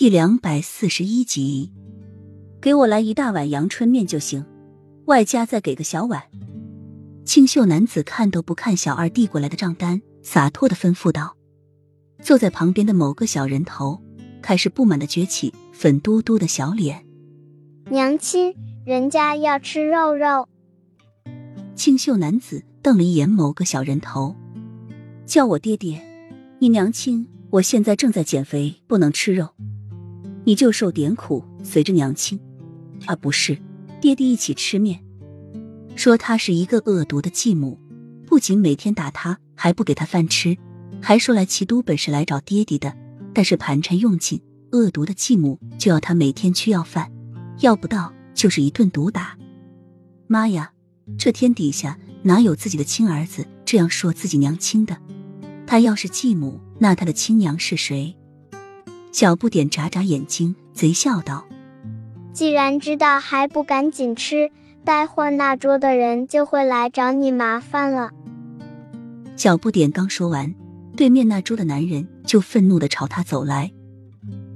第两百四十一集，给我来一大碗阳春面就行，外加再给个小碗。清秀男子看都不看小二递过来的账单，洒脱的吩咐道。坐在旁边的某个小人头开始不满的撅起粉嘟嘟的小脸。娘亲，人家要吃肉肉。清秀男子瞪了一眼某个小人头，叫我爹爹，你娘亲，我现在正在减肥，不能吃肉。你就受点苦，随着娘亲，啊不是，爹爹一起吃面。说他是一个恶毒的继母，不仅每天打他，还不给他饭吃，还说来齐都本是来找爹爹的，但是盘缠用尽，恶毒的继母就要他每天去要饭，要不到就是一顿毒打。妈呀，这天底下哪有自己的亲儿子这样说自己娘亲的？他要是继母，那他的亲娘是谁？小不点眨眨眼睛，贼笑道：“既然知道，还不赶紧吃，待会儿那桌的人就会来找你麻烦了。”小不点刚说完，对面那桌的男人就愤怒的朝他走来。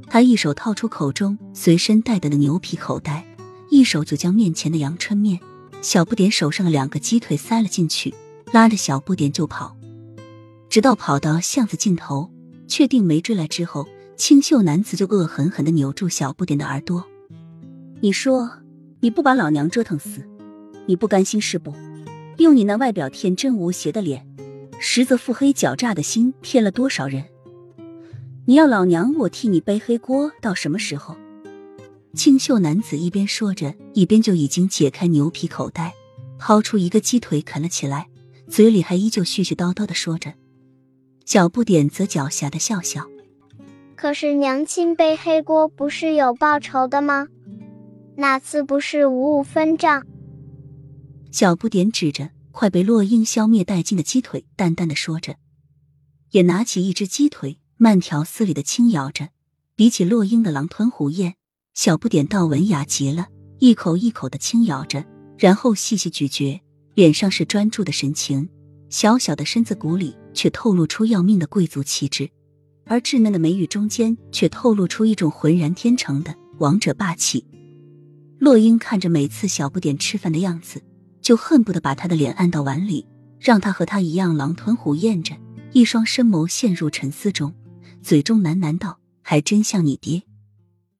他一手掏出口中随身带的的牛皮口袋，一手就将面前的阳春面、小不点手上的两个鸡腿塞了进去，拉着小不点就跑，直到跑到巷子尽头，确定没追来之后。清秀男子就恶狠狠的扭住小不点的耳朵，你说你不把老娘折腾死，你不甘心是不？用你那外表天真无邪的脸，实则腹黑狡诈的心骗了多少人？你要老娘我替你背黑锅到什么时候？清秀男子一边说着，一边就已经解开牛皮口袋，掏出一个鸡腿啃了起来，嘴里还依旧絮絮叨叨的说着。小不点则狡黠的笑笑。可是娘亲背黑锅不是有报酬的吗？哪次不是五五分账？小不点指着快被落英消灭殆尽的鸡腿，淡淡的说着，也拿起一只鸡腿，慢条斯理的轻咬着。比起落英的狼吞虎咽，小不点倒文雅极了，一口一口的轻咬着，然后细细咀嚼，脸上是专注的神情，小小的身子骨里却透露出要命的贵族气质。而稚嫩的眉宇中间，却透露出一种浑然天成的王者霸气。洛英看着每次小不点吃饭的样子，就恨不得把他的脸按到碗里，让他和他一样狼吞虎咽着。一双深眸陷入沉思中，嘴中喃喃道：“还真像你爹。”